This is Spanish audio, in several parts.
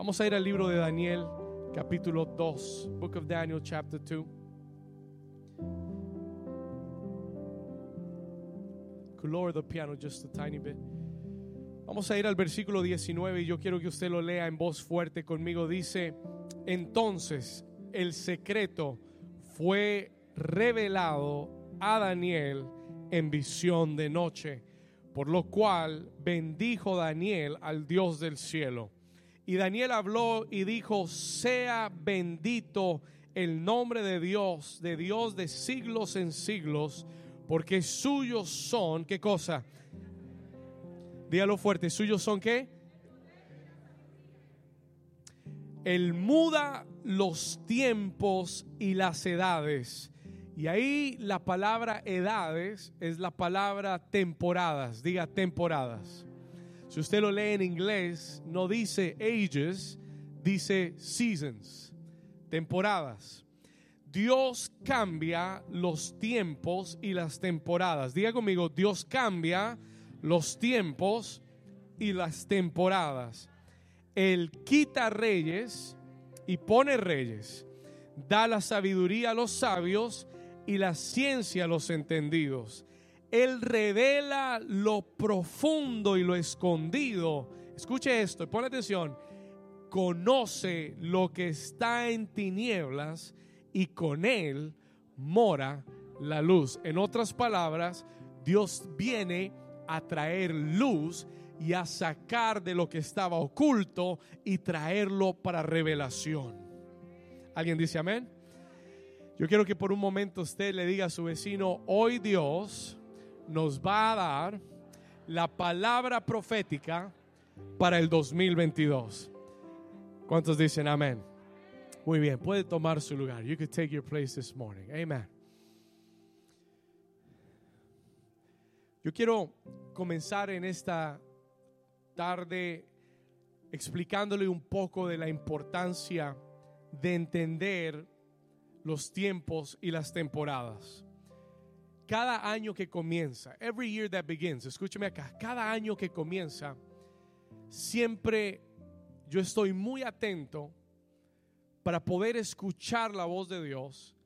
Vamos a ir al libro de Daniel, capítulo 2, Book of Daniel, chapter 2. Could the piano just a tiny bit. Vamos a ir al versículo 19 y yo quiero que usted lo lea en voz fuerte conmigo. Dice, entonces el secreto fue revelado a Daniel en visión de noche, por lo cual bendijo Daniel al Dios del cielo. Y Daniel habló y dijo, sea bendito el nombre de Dios, de Dios de siglos en siglos, porque suyos son, ¿qué cosa? Dígalo fuerte, suyos son qué? Él muda los tiempos y las edades. Y ahí la palabra edades es la palabra temporadas. Diga temporadas. Si usted lo lee en inglés, no dice ages, dice seasons, temporadas. Dios cambia los tiempos y las temporadas. Diga conmigo, Dios cambia los tiempos y las temporadas. Él quita reyes y pone reyes. Da la sabiduría a los sabios y la ciencia a los entendidos. Él revela lo profundo y lo escondido. Escuche esto, pone atención. Conoce lo que está en tinieblas y con él mora la luz. En otras palabras, Dios viene a traer luz y a sacar de lo que estaba oculto y traerlo para revelación. ¿Alguien dice amén? Yo quiero que por un momento usted le diga a su vecino, hoy Dios nos va a dar la palabra profética para el 2022. ¿Cuántos dicen amén? Muy bien, puede tomar su lugar. You could take your place this morning. Amen. Yo quiero comenzar en esta tarde explicándole un poco de la importancia de entender los tiempos y las temporadas. Cada año que comienza, every year that begins, escúcheme acá, cada año que comienza, siempre yo estoy muy atento para poder escuchar la voz de Dios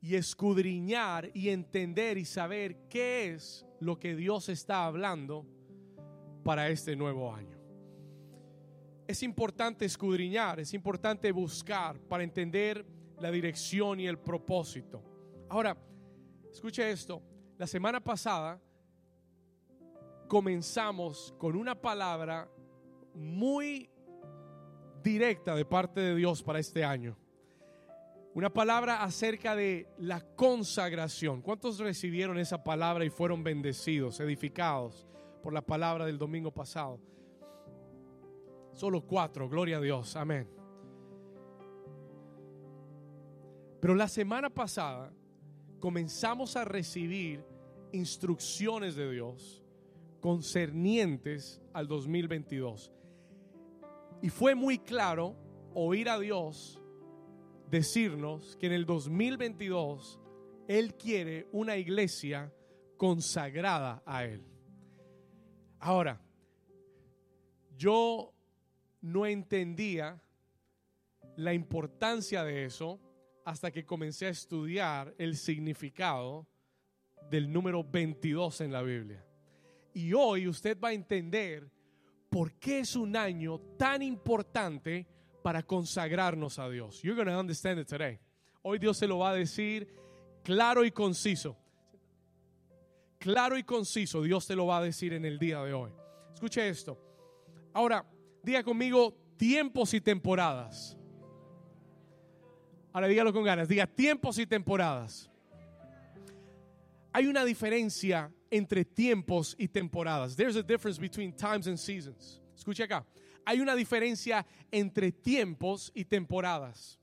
y escudriñar y entender y saber qué es lo que Dios está hablando para este nuevo año. Es importante escudriñar, es importante buscar para entender la dirección y el propósito. Ahora, escuche esto, la semana pasada comenzamos con una palabra muy directa de parte de Dios para este año. Una palabra acerca de la consagración. ¿Cuántos recibieron esa palabra y fueron bendecidos, edificados por la palabra del domingo pasado? Solo cuatro, gloria a Dios, amén. Pero la semana pasada comenzamos a recibir instrucciones de Dios concernientes al 2022. Y fue muy claro oír a Dios decirnos que en el 2022 Él quiere una iglesia consagrada a Él. Ahora, yo no entendía la importancia de eso hasta que comencé a estudiar el significado del número 22 en la Biblia. Y hoy usted va a entender por qué es un año tan importante para consagrarnos a Dios. You're going to understand it today. Hoy Dios se lo va a decir claro y conciso. Claro y conciso Dios te lo va a decir en el día de hoy. Escuche esto. Ahora, diga conmigo tiempos y temporadas. Ahora dígalo con ganas. Diga tiempos y temporadas. Hay una diferencia entre tiempos y temporadas. There's a difference between times and seasons. Escuche acá. Hay una diferencia entre tiempos y temporadas.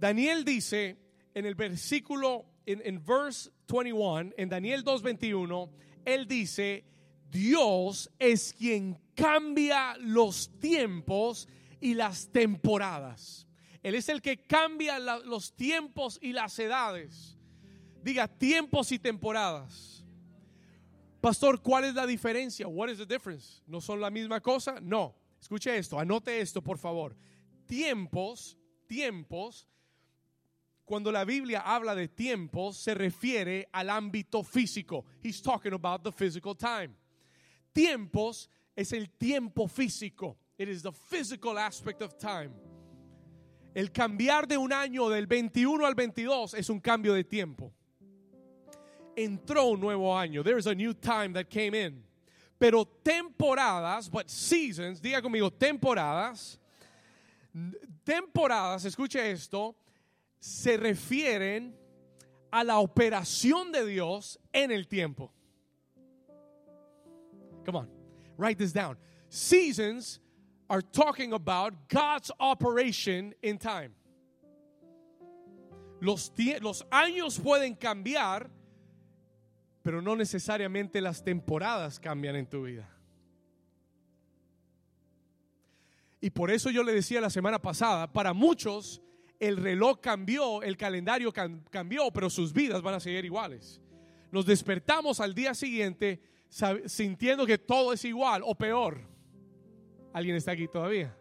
Daniel dice en el versículo, en, verse 21, en Daniel 2.21, él dice, Dios es quien cambia los tiempos y las temporadas. Él es el que cambia los tiempos y las edades. Diga tiempos y temporadas. Pastor, ¿cuál es la diferencia? What is the difference? ¿No son la misma cosa? No. Escuche esto, anote esto por favor. Tiempos, tiempos, cuando la Biblia habla de tiempos, se refiere al ámbito físico. He's talking about the physical time. Tiempos es el tiempo físico. It is the physical aspect of time. El cambiar de un año del 21 al 22 es un cambio de tiempo. Entró un nuevo año. There is a new time that came in. Pero temporadas, but seasons, diga conmigo, temporadas, temporadas, escuche esto, se refieren a la operación de Dios en el tiempo. Come on, write this down. Seasons talking about God's operation in time. Los, los años pueden cambiar, pero no necesariamente las temporadas cambian en tu vida. Y por eso yo le decía la semana pasada, para muchos el reloj cambió, el calendario cambió, pero sus vidas van a seguir iguales. Nos despertamos al día siguiente sintiendo que todo es igual o peor. ¿Alguien está aquí todavía?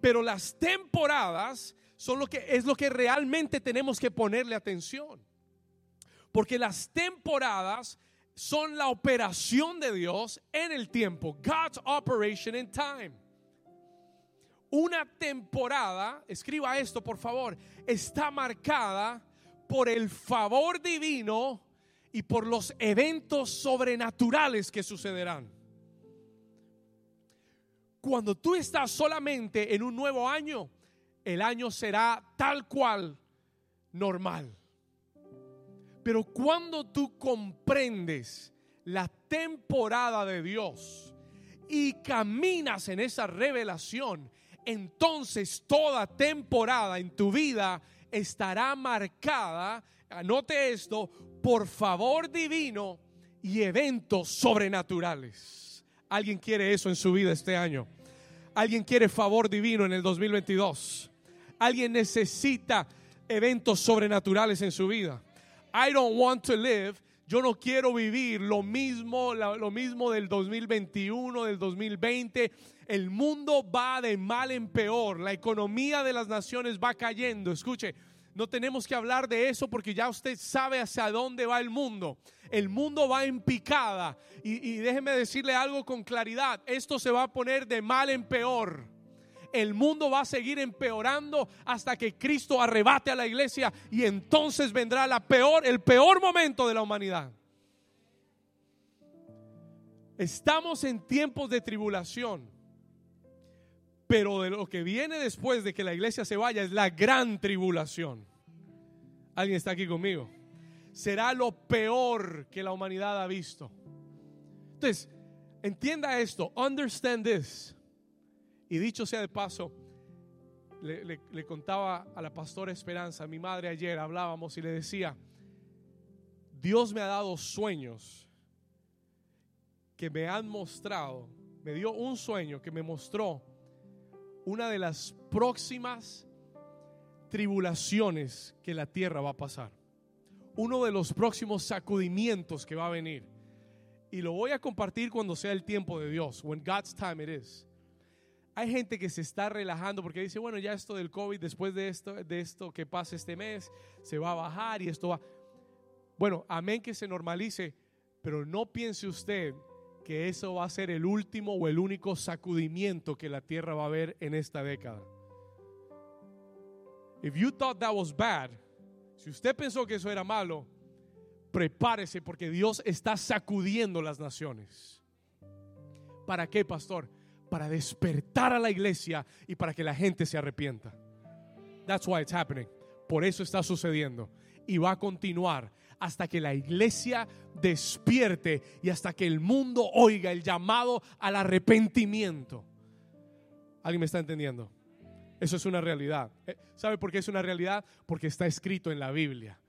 Pero las temporadas son lo que es lo que realmente tenemos que ponerle atención. Porque las temporadas son la operación de Dios en el tiempo. God's operation in time. Una temporada, escriba esto por favor, está marcada por el favor divino y por los eventos sobrenaturales que sucederán. Cuando tú estás solamente en un nuevo año, el año será tal cual normal. Pero cuando tú comprendes la temporada de Dios y caminas en esa revelación, entonces toda temporada en tu vida estará marcada, anote esto, por favor divino y eventos sobrenaturales. ¿Alguien quiere eso en su vida este año? ¿Alguien quiere favor divino en el 2022? ¿Alguien necesita eventos sobrenaturales en su vida? I don't want to live yo no quiero vivir lo mismo, lo mismo del 2021, del 2020. El mundo va de mal en peor. La economía de las naciones va cayendo. Escuche, no tenemos que hablar de eso porque ya usted sabe hacia dónde va el mundo. El mundo va en picada. Y, déjeme decirle algo con claridad. Esto se va a poner de mal en peor. El mundo va a seguir empeorando hasta que Cristo arrebate a la iglesia y entonces vendrá la peor, el peor momento de la humanidad. Estamos en tiempos de tribulación. Pero de lo que viene después de que la iglesia se vaya es la gran tribulación. ¿Alguien está aquí conmigo? Será lo peor que la humanidad ha visto. Entonces, entienda esto, understand this. Y dicho sea de paso, le, le, contaba a la pastora Esperanza, mi madre ayer hablábamos y le decía, Dios me ha dado sueños que me han mostrado, me dio un sueño que me mostró una de las próximas tribulaciones que la tierra va a pasar. Uno de los próximos sacudimientos que va a venir. Y lo voy a compartir cuando sea el tiempo de Dios, when God's time it is. Hay gente que se está relajando porque dice, bueno, ya esto del COVID, después de esto, de esto que pasa este mes, se va a bajar y esto va. Bueno, amén que se normalice, pero no piense usted que eso va a ser el último o el único sacudimiento que la tierra va a ver en esta década. If you thought that was bad, si usted pensó que eso era malo, prepárese porque Dios está sacudiendo las naciones. ¿Para qué, pastor? Para despertar a la iglesia y para que la gente se arrepienta. That's why it's happening. Por eso está sucediendo y va a continuar hasta que la iglesia despierte y hasta que el mundo oiga el llamado al arrepentimiento. ¿Alguien me está entendiendo? Eso es una realidad. Eh, ¿Sabe por qué es una realidad? Porque está escrito en la Biblia.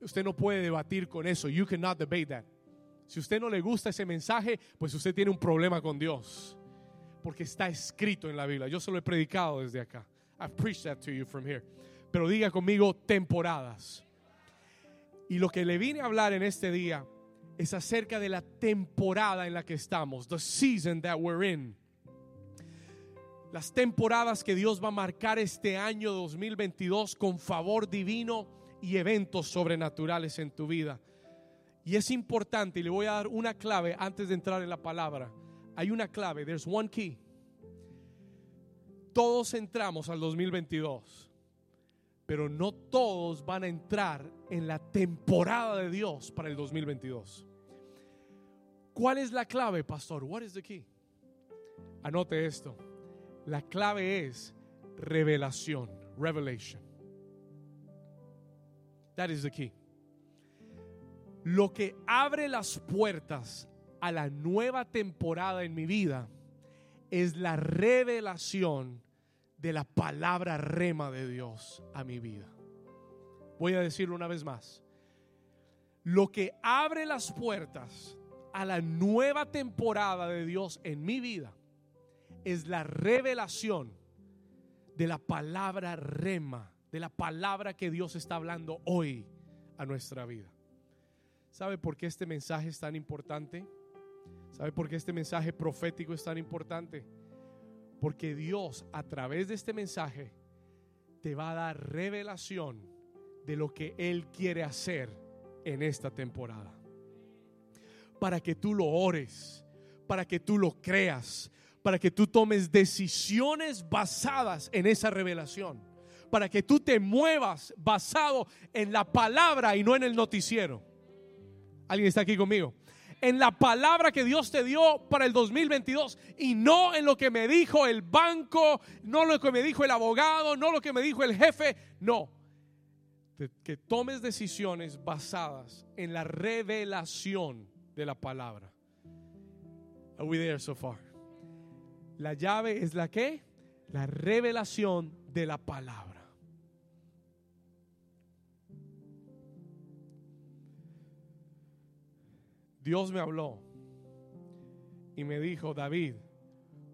Usted no puede debatir con eso. You cannot debate that. Si usted no le gusta ese mensaje, pues usted tiene un problema con Dios. Porque está escrito en la Biblia. Yo se lo he predicado desde acá. I've preached that to you from here. Pero diga conmigo temporadas. Y lo que le vine a hablar en este día es acerca de la temporada en la que estamos, the season that we're in. las temporadas que Dios va a marcar este año 2022 con favor divino y eventos sobrenaturales en tu vida. Y es importante, y le voy a dar una clave antes de entrar en la palabra. Hay una clave, there's one key. Todos entramos al 2022, pero no todos van a entrar en la temporada de Dios para el 2022. ¿Cuál es la clave, pastor? What is the key? Anote esto. La clave es revelación, revelation. That is the key. Lo que abre las puertas a la nueva temporada en mi vida es la revelación de la palabra rema de Dios a mi vida. Voy a decirlo una vez más. Lo que abre las puertas a la nueva temporada de Dios en mi vida es la revelación de la palabra rema, de la palabra que Dios está hablando hoy a nuestra vida. ¿Sabe por qué este mensaje es tan importante? ¿Sabe por qué este mensaje profético es tan importante? Porque Dios a través de este mensaje te va a dar revelación de lo que Él quiere hacer en esta temporada. Para que tú lo ores, para que tú lo creas, para que tú tomes decisiones basadas en esa revelación, para que tú te muevas basado en la palabra y no en el noticiero. ¿Alguien está aquí conmigo? En la palabra que Dios te dio para el 2022 y no en lo que me dijo el banco, no lo que me dijo el abogado, no lo que me dijo el jefe, no. Que tomes decisiones basadas en la revelación de la palabra. Are we there so far? La llave es la que? La revelación de la palabra. Dios me habló y me dijo, David,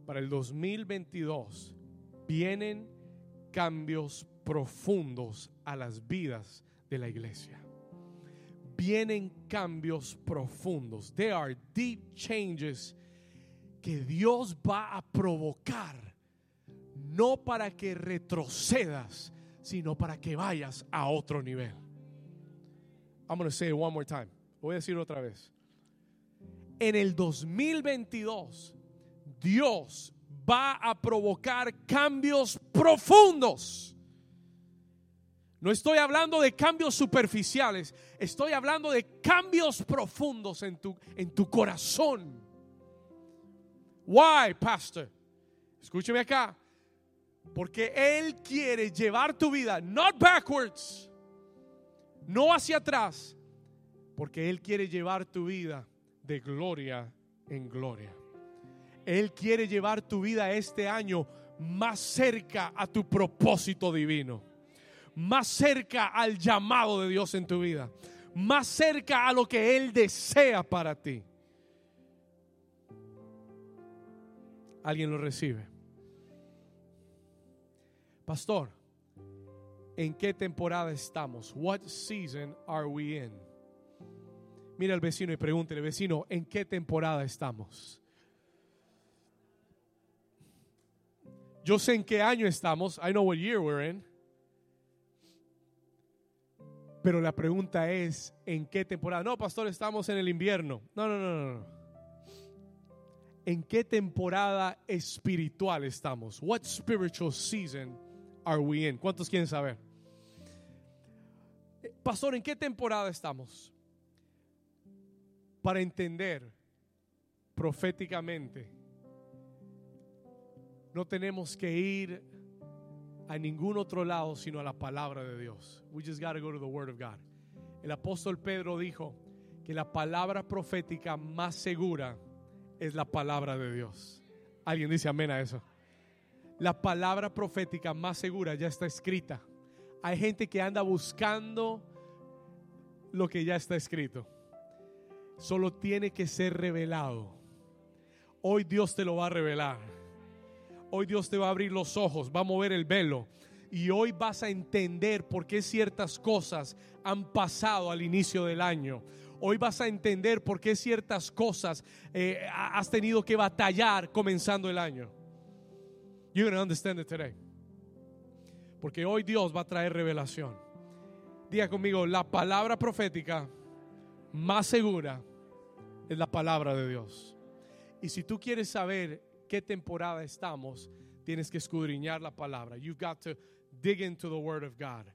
para el 2022 vienen cambios profundos a las vidas de la iglesia. Vienen cambios profundos. There are deep changes que Dios va a provocar, no para que retrocedas, sino para que vayas a otro nivel. I'm going to say it one more time. Voy a decirlo otra vez. En el 2022, Dios va a provocar cambios profundos. No estoy hablando de cambios superficiales, estoy hablando de cambios profundos en tu, en tu corazón Why, pastor? Escúcheme acá. Porque Él quiere llevar tu vida, not backwards, no hacia atrás, porque Él quiere llevar tu vida de gloria en gloria. Él quiere llevar tu vida este año más cerca a tu propósito divino, más cerca al llamado de Dios en tu vida, más cerca a lo que Él desea para ti. alguien lo recibe. Pastor, ¿en qué temporada estamos? What season are we in? Mira al vecino y pregúntele, vecino, ¿en qué temporada estamos? Yo sé en qué año estamos. I know what year we're in. Pero la pregunta es, ¿en qué temporada? No, pastor, estamos en el invierno. No, no, no, no. ¿En qué temporada espiritual estamos? What spiritual season are we in? ¿Cuántos quieren saber? Pastor, ¿en qué temporada estamos? Para entender proféticamente, no tenemos que ir a ningún otro lado sino a la palabra de Dios. We just got to go to the word of God. El apóstol Pedro dijo que la palabra profética más segura es la palabra de Dios. ¿Alguien dice amén a eso? La palabra profética más segura ya está escrita. Hay gente que anda buscando lo que ya está escrito. Solo tiene que ser revelado. Hoy Dios te lo va a revelar. Hoy Dios te va a abrir los ojos, va a mover el velo. Y hoy vas a entender por qué ciertas cosas han pasado al inicio del año. Hoy vas a entender por qué ciertas cosas eh, has tenido que batallar comenzando el año. You're going to understand it today. Porque hoy Dios va a traer revelación. Diga conmigo, la palabra profética más segura es la palabra de Dios. Y si tú quieres saber qué temporada estamos, tienes que escudriñar la palabra. You've got to dig into the word of God.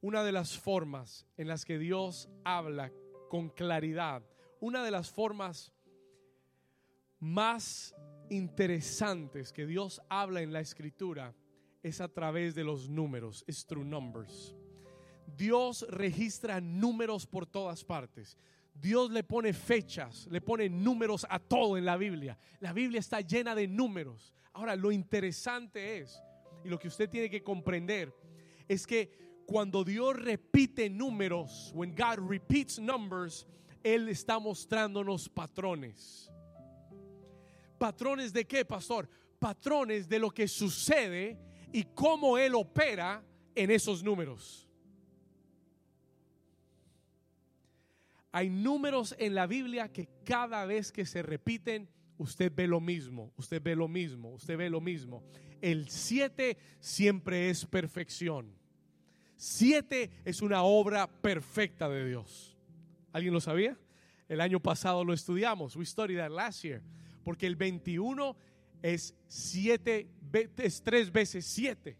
Una de las formas en las que Dios habla con claridad, una de las formas más interesantes que Dios habla en la escritura es a través de los números, es through numbers. Dios registra números por todas partes. Dios le pone fechas, le pone números a todo en la Biblia. La Biblia está llena de números. Ahora, lo interesante es, y lo que usted tiene que comprender, es que cuando Dios repite números, when God repeats numbers, Él está mostrándonos patrones. ¿Patrones de qué, pastor? Patrones de lo que sucede y cómo Él opera en esos números. Hay números en la Biblia que cada vez que se repiten, usted ve lo mismo, usted ve lo mismo, usted ve lo mismo. El 7 siempre es perfección. 7 es una obra perfecta de Dios. ¿Alguien lo sabía? El año pasado lo estudiamos. We studied that last year. Porque el 21 es 7, es 3 veces 7.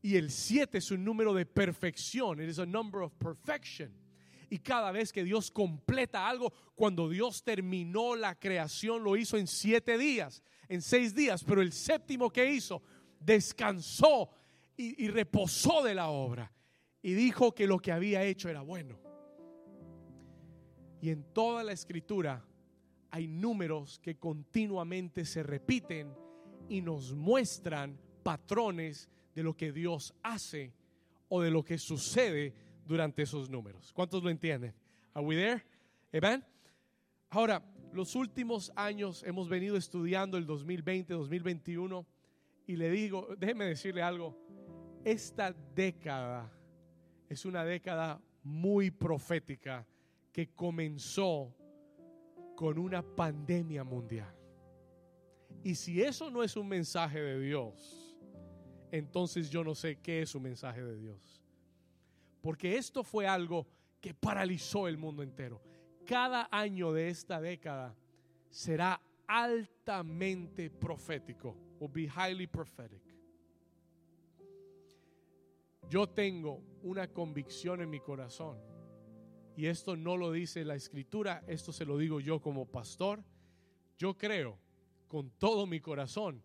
Y el 7 es un número de perfección. It is a number of perfection. Y cada vez que Dios completa algo, cuando Dios terminó la creación, lo hizo en siete días, en seis días, pero el séptimo que hizo, descansó y, reposó de la obra y dijo que lo que había hecho era bueno. Y en toda la escritura hay números que continuamente se repiten y nos muestran patrones de lo que Dios hace o de lo que sucede durante esos números. ¿Cuántos lo entienden? Are we there? Amen. Ahora, los últimos años hemos venido estudiando el 2020, 2021 y le digo, déjeme decirle algo, esta década es una década muy profética que comenzó con una pandemia mundial. Y si eso no es un mensaje de Dios, entonces yo no sé qué es un mensaje de Dios porque esto fue algo que paralizó el mundo entero. Cada año de esta década será altamente profético, will highly prophetic. Yo tengo una convicción en mi corazón y esto no lo dice la escritura, esto se lo digo yo como pastor. Yo creo con todo mi corazón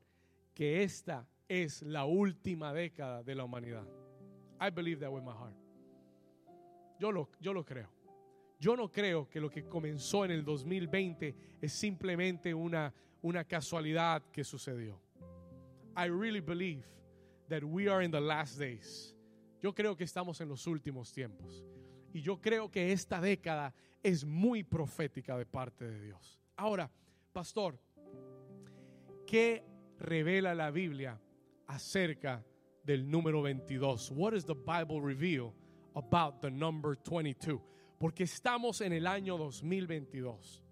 que esta es la última década de la humanidad. I believe that with my heart. Yo lo, yo lo creo. Yo no creo que lo que comenzó en el 2020 es simplemente una, una casualidad que sucedió. I really believe that we are in the last days. Yo creo que estamos en los últimos tiempos. Y yo creo que esta década es muy profética de parte de Dios. Ahora, pastor, ¿qué revela la Biblia acerca del número 22? What does the Bible reveal about the number 22, porque estamos en el año 2022.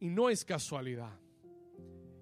Y no es casualidad.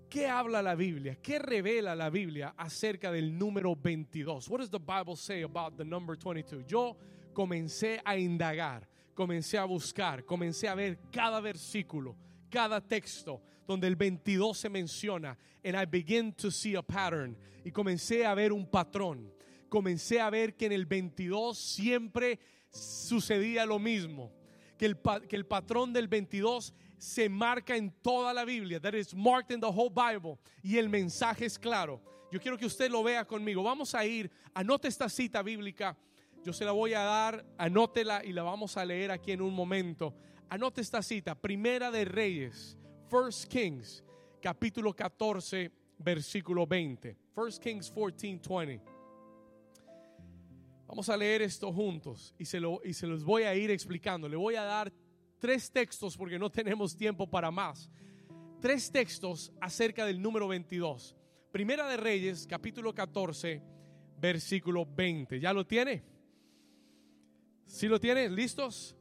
¿Qué habla la Biblia? ¿Qué revela la Biblia acerca del número 22? What does the Bible say about the number 22? Yo comencé a indagar, comencé a buscar, comencé a ver cada versículo, cada texto donde el 22 se menciona and I begin to see a pattern y comencé a ver un patrón comencé a ver que en el 22 siempre sucedía lo mismo. Que el, que el patrón del 22 se marca en toda la Biblia. That is marked in the whole Bible. Y el mensaje es claro. Yo quiero que usted lo vea conmigo. Vamos a ir, anote esta cita bíblica. Yo se la voy a dar, anótela y la vamos a leer aquí en un momento. Anote esta cita, Primera de Reyes, First Kings, capítulo 14, versículo 20. First Kings 14, 20. Vamos a leer esto juntos y se, lo, y se los voy a ir explicando. Le voy a dar tres textos porque no tenemos tiempo para más. Tres textos acerca del número 22. Primera de Reyes, capítulo 14, versículo 20. ¿Ya lo tiene? ¿Sí lo tiene? ¿Listos?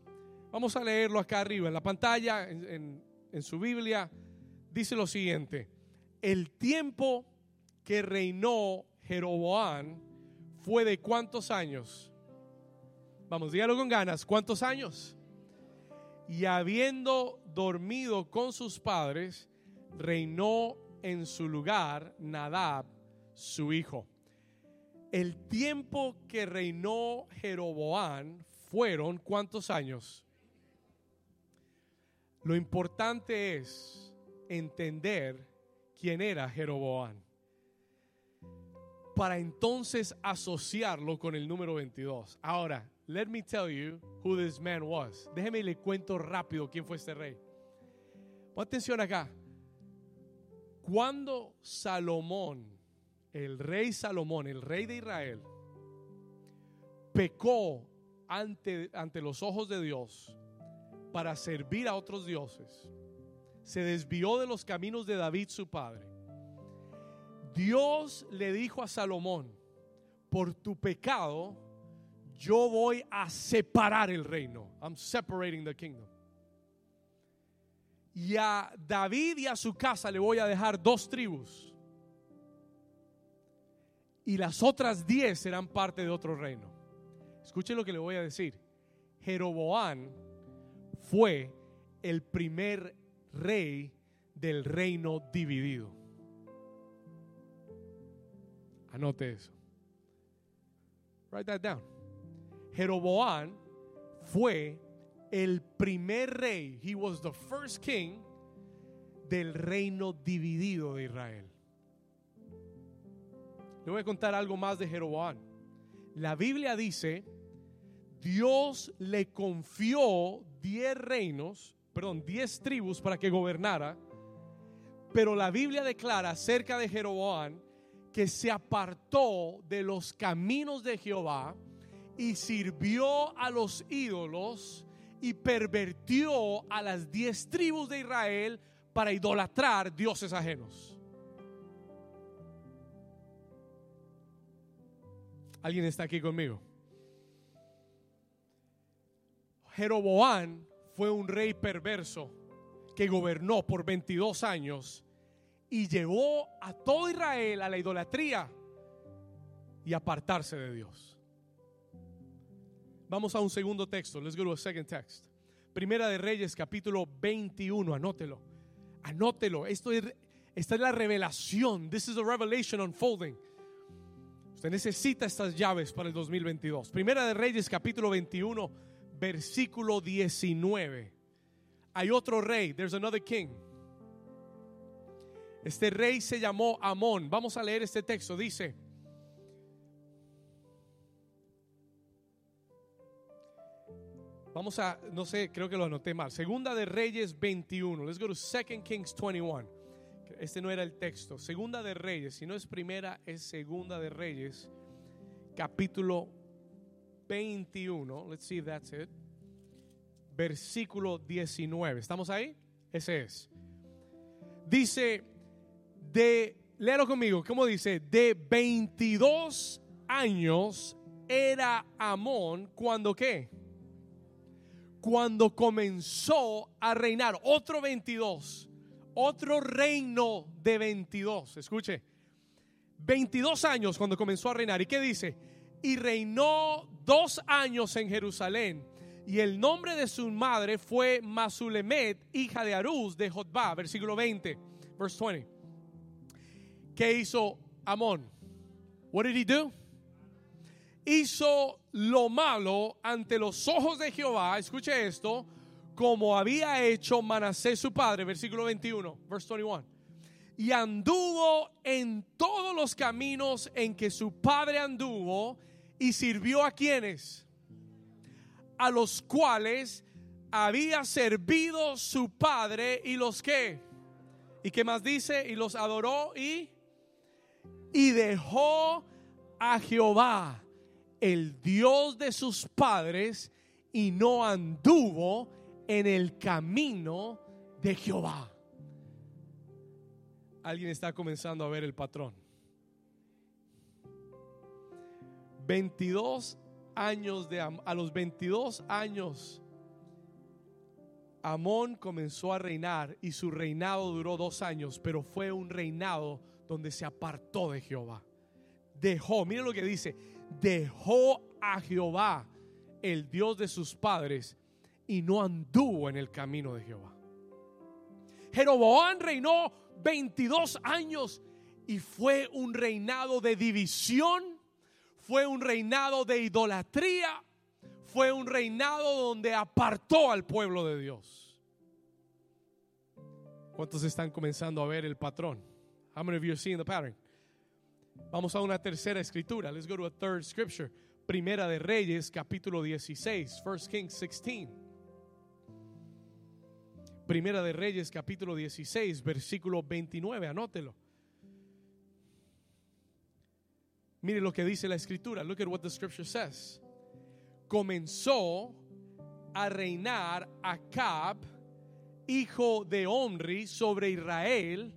Vamos a leerlo acá arriba en la pantalla, en, en su Biblia. Dice lo siguiente. El tiempo que reinó Jeroboán fue de cuántos años? Vamos, dígalo con ganas, ¿cuántos años? Y habiendo dormido con sus padres, reinó en su lugar Nadab, su hijo. El tiempo que reinó Jeroboán fueron cuántos años? Lo importante es entender quién era Jeroboán para entonces asociarlo con el número 22. Ahora, let me tell you who this man was. Déjeme le cuento rápido quién fue este rey. Pon atención acá. Cuando Salomón, el rey Salomón, el rey de Israel, pecó ante, ante los ojos de Dios para servir a otros dioses, se desvió de los caminos de David su padre. Dios le dijo a Salomón, por tu pecado, yo voy a separar el reino. I'm separating the kingdom. Y a David y a su casa le voy a dejar dos tribus. Y las otras diez serán parte de otro reino. Escuchen lo que le voy a decir. Jeroboán fue el primer rey del reino dividido. Anote eso. Write that down. Jeroboán fue el primer rey, he was the first king del reino dividido de Israel. Le voy a contar algo más de Jeroboán. La Biblia dice, Dios le confió diez reinos, perdón, diez tribus para que gobernara, pero la Biblia declara acerca de Jeroboán que se apartó de los caminos de Jehová y sirvió a los ídolos y pervertió a las diez tribus de Israel para idolatrar dioses ajenos. ¿Alguien está aquí conmigo? Jeroboán fue un rey perverso que gobernó por 22 años y llevó a todo Israel a la idolatría y apartarse de Dios. Vamos a un segundo texto. Let's go to a second text. Primera de Reyes, capítulo 21. Anótelo. Anótelo. Esto es, esta es la revelación. This is a revelation unfolding. Usted necesita estas llaves para el 2022. Primera de Reyes, capítulo 21, versículo 19. Hay otro rey. There's another king. Este rey se llamó Amón. Vamos a leer este texto. Dice, vamos a, no sé, creo que lo anoté mal. Segunda de Reyes 21. Let's go to 2 Kings 21. Este no era el texto. Segunda de Reyes. Si no es primera, es segunda de Reyes. Capítulo 21. Let's see if that's it. Versículo 19. ¿Estamos ahí? Ese es. Dice de, léalo conmigo, ¿cómo dice? De 22 años era Amón cuando qué? Cuando comenzó a reinar. Otro 22. Otro reino de 22. Escuche. 22 años cuando comenzó a reinar. ¿Y qué dice? Y reinó dos años en Jerusalén. Y el nombre de su madre fue Masulemet, hija de Arús de Jotba. Versículo 20. Verse 20. ¿Qué hizo Amón? What did he do? Hizo lo malo ante los ojos de Jehová. Escuche esto. Como había hecho Manasés su padre. Versículo 21. Verse 21. Y anduvo en todos los caminos en que su padre anduvo. Y sirvió a quienes. A los cuales había servido su padre. Y los que. ¿Y qué más dice? Y los adoró y y dejó a Jehová, el Dios de sus padres, y no anduvo en el camino de Jehová. Alguien está comenzando a ver el patrón. 22 años de a los 22 años Amón comenzó a reinar y su reinado duró dos años, pero fue un reinado donde se apartó de Jehová. Dejó, miren lo que dice, dejó a Jehová, el Dios de sus padres, y no anduvo en el camino de Jehová. Jeroboam reinó 22 años y fue un reinado de división, fue un reinado de idolatría, fue un reinado donde apartó al pueblo de Dios. ¿Cuántos están comenzando a ver el patrón? How many of you are seeing the pattern? Vamos a una tercera escritura. Let's go to a third scripture. Primera de Reyes, capítulo 16, 1 Kings 16. Primera de Reyes, capítulo 16, versículo 29, anótelo. Mire lo que dice la escritura. Look at what the scripture says. Comenzó a reinar Acab, hijo de Omri, sobre Israel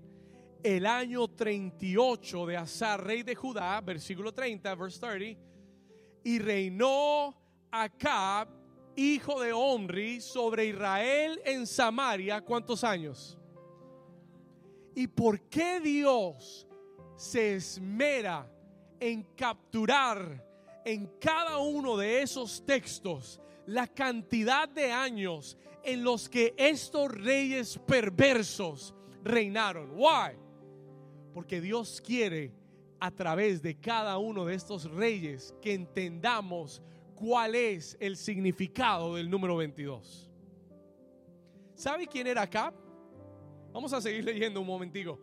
el año 38 de Asa, rey de Judá, versículo 30, verse 30, y reinó Acab, hijo de Omri, sobre Israel en Samaria, ¿cuántos años? ¿Y por qué Dios se esmera en capturar en cada uno de esos textos la cantidad de años en los que estos reyes perversos reinaron? Why? Porque Dios quiere a través de cada uno de estos reyes que entendamos cuál es el significado del número 22. ¿Sabe quién era Acab? Vamos a seguir leyendo un momentico.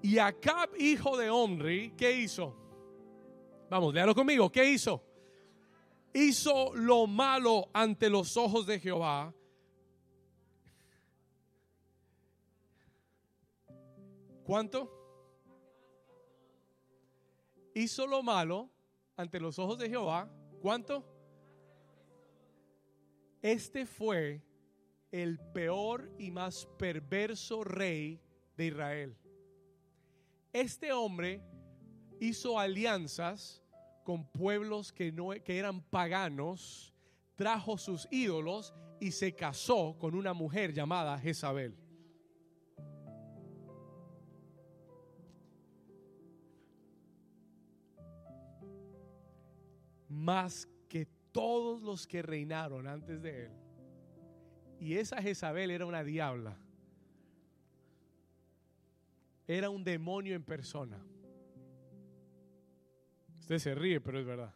Y Acab, hijo de Omri, ¿qué hizo? Vamos, léalo conmigo. ¿Qué hizo? Hizo lo malo ante los ojos de Jehová. ¿Cuánto? Hizo lo malo ante los ojos de Jehová. ¿Cuánto? Este fue el peor y más perverso rey de Israel. Este hombre hizo alianzas con pueblos que, no, que eran paganos, trajo sus ídolos y se casó con una mujer llamada Jezabel. Más que todos los que reinaron antes de él. Y esa Jezabel era una diabla. Era un demonio en persona. Usted se ríe, pero es verdad.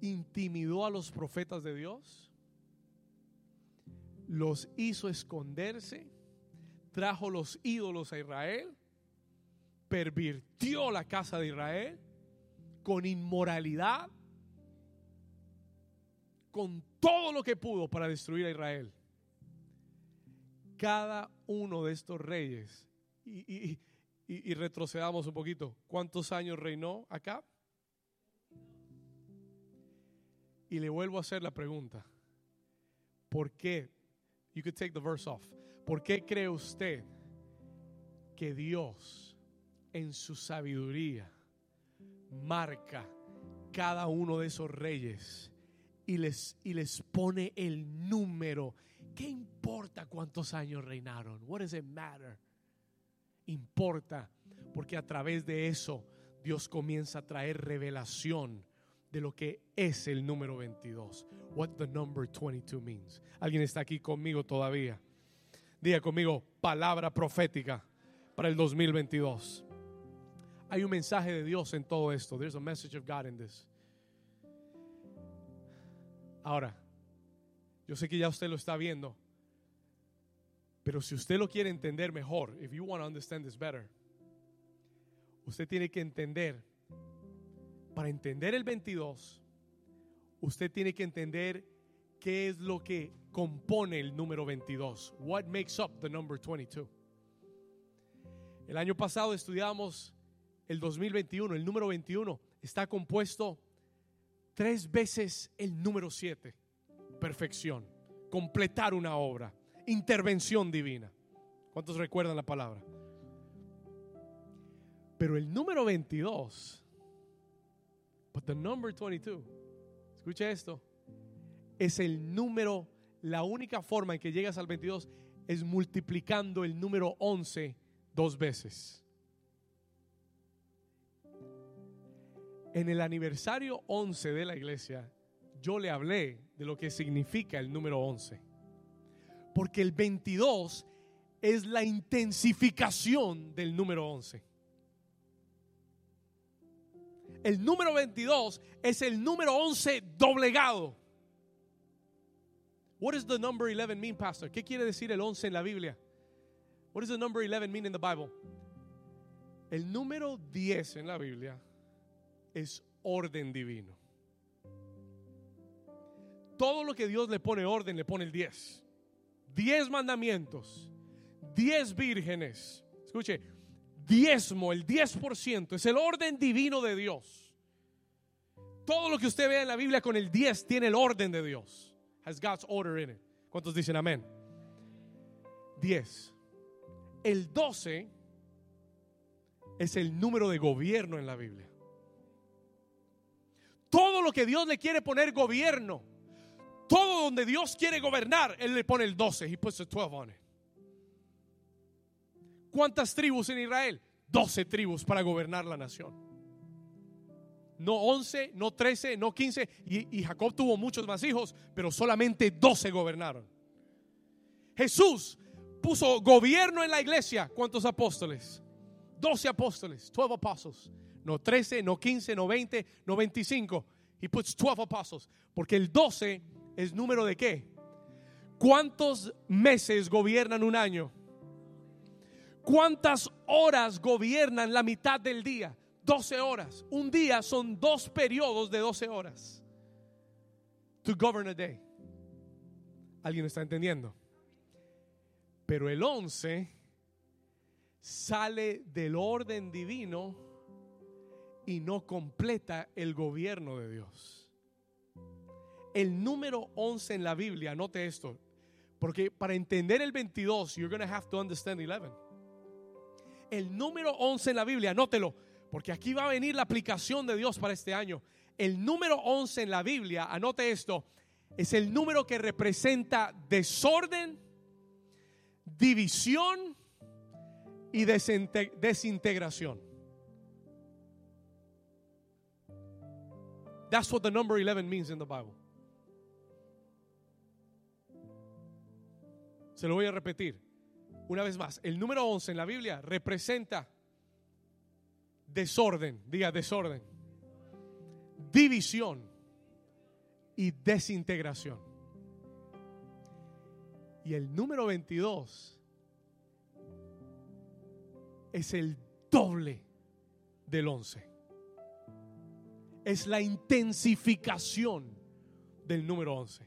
Intimidó a los profetas de Dios. Los hizo esconderse. Trajo los ídolos a Israel. Pervirtió la casa de Israel con inmoralidad, con todo lo que pudo para destruir a Israel. Cada uno de estos reyes, y, retrocedamos un poquito, ¿cuántos años reinó acá? Y le vuelvo a hacer la pregunta, ¿por qué? You could take the verse off. ¿Por qué cree usted que Dios en su sabiduría marca cada uno de esos reyes y les, y les pone el número. ¿Qué importa cuántos años reinaron? What does it matter? Importa, porque a través de eso Dios comienza a traer revelación de lo que es el número 22. What the number 22 means. ¿Alguien está aquí conmigo todavía? Diga conmigo, palabra profética para el 2022. Hay un mensaje de Dios en todo esto. There's a message of God in this. Ahora, yo sé que ya usted lo está viendo, pero si usted lo quiere entender mejor, if you want to understand this better, usted tiene que entender, para entender el 22, usted tiene que entender qué es lo que compone el número 22. What makes up the number 22? El año pasado estudiamos el 2021, el número 21, está compuesto tres veces el número 7. Perfección, completar una obra, intervención divina. ¿Cuántos recuerdan la palabra? Pero el número 22, but the number 22, escucha esto, es el número, la única forma en que llegas al 22 es multiplicando el número 11 dos veces. En el aniversario 11 de la iglesia, yo le hablé de lo que significa el número 11. Porque el 22 es la intensificación del número 11. El número 22 es el número 11 doblegado. What does the number 11 mean, pastor? ¿Qué quiere decir el 11 en la Biblia? What does the number 11 mean in the Bible? El número 10 en la Biblia es orden divino. Todo lo que Dios le pone orden, le pone el 10. 10 mandamientos, 10 vírgenes. Escuche, diezmo, el 10%, es el orden divino de Dios. Todo lo que usted ve en la Biblia con el 10 tiene el orden de Dios. Has God's order in it. ¿Cuántos dicen amén? 10. El 12 es el número de gobierno en la Biblia. Todo lo que Dios le quiere poner gobierno, todo donde Dios quiere gobernar, Él le pone el 12. He puts a 12 on it. ¿Cuántas tribus en Israel? 12 tribus para gobernar la nación. No 11, no 13, no 15. Y, y, Jacob tuvo muchos más hijos, pero solamente 12 gobernaron. Jesús puso gobierno en la iglesia. ¿Cuántos apóstoles? 12 apóstoles, 12 apóstoles. No 13, no 15, no 20, no 25. He puts 12 apóstoles. Porque el 12 es número de qué? ¿Cuántos meses gobiernan un año? ¿Cuántas horas gobiernan la mitad del día? 12 horas. Un día son dos periodos de 12 horas. To govern a day. ¿Alguien está entendiendo? Pero el 11 sale del orden divino y no completa el gobierno de Dios. El número 11 en la Biblia, note esto, porque para entender el 22, you're going to have to understand 11 el número 11 en la Biblia, anótelo, porque aquí va a venir la aplicación de Dios para este año. El número 11 en la Biblia, anote esto, es el número que representa desorden, división y desintegración. That's what the number 11 means in the Bible. Se lo voy a repetir. Una vez más, el número 11 en la Biblia representa desorden, diga desorden, división y desintegración. Y el número 22 es el doble del 11. Es la intensificación del número 11.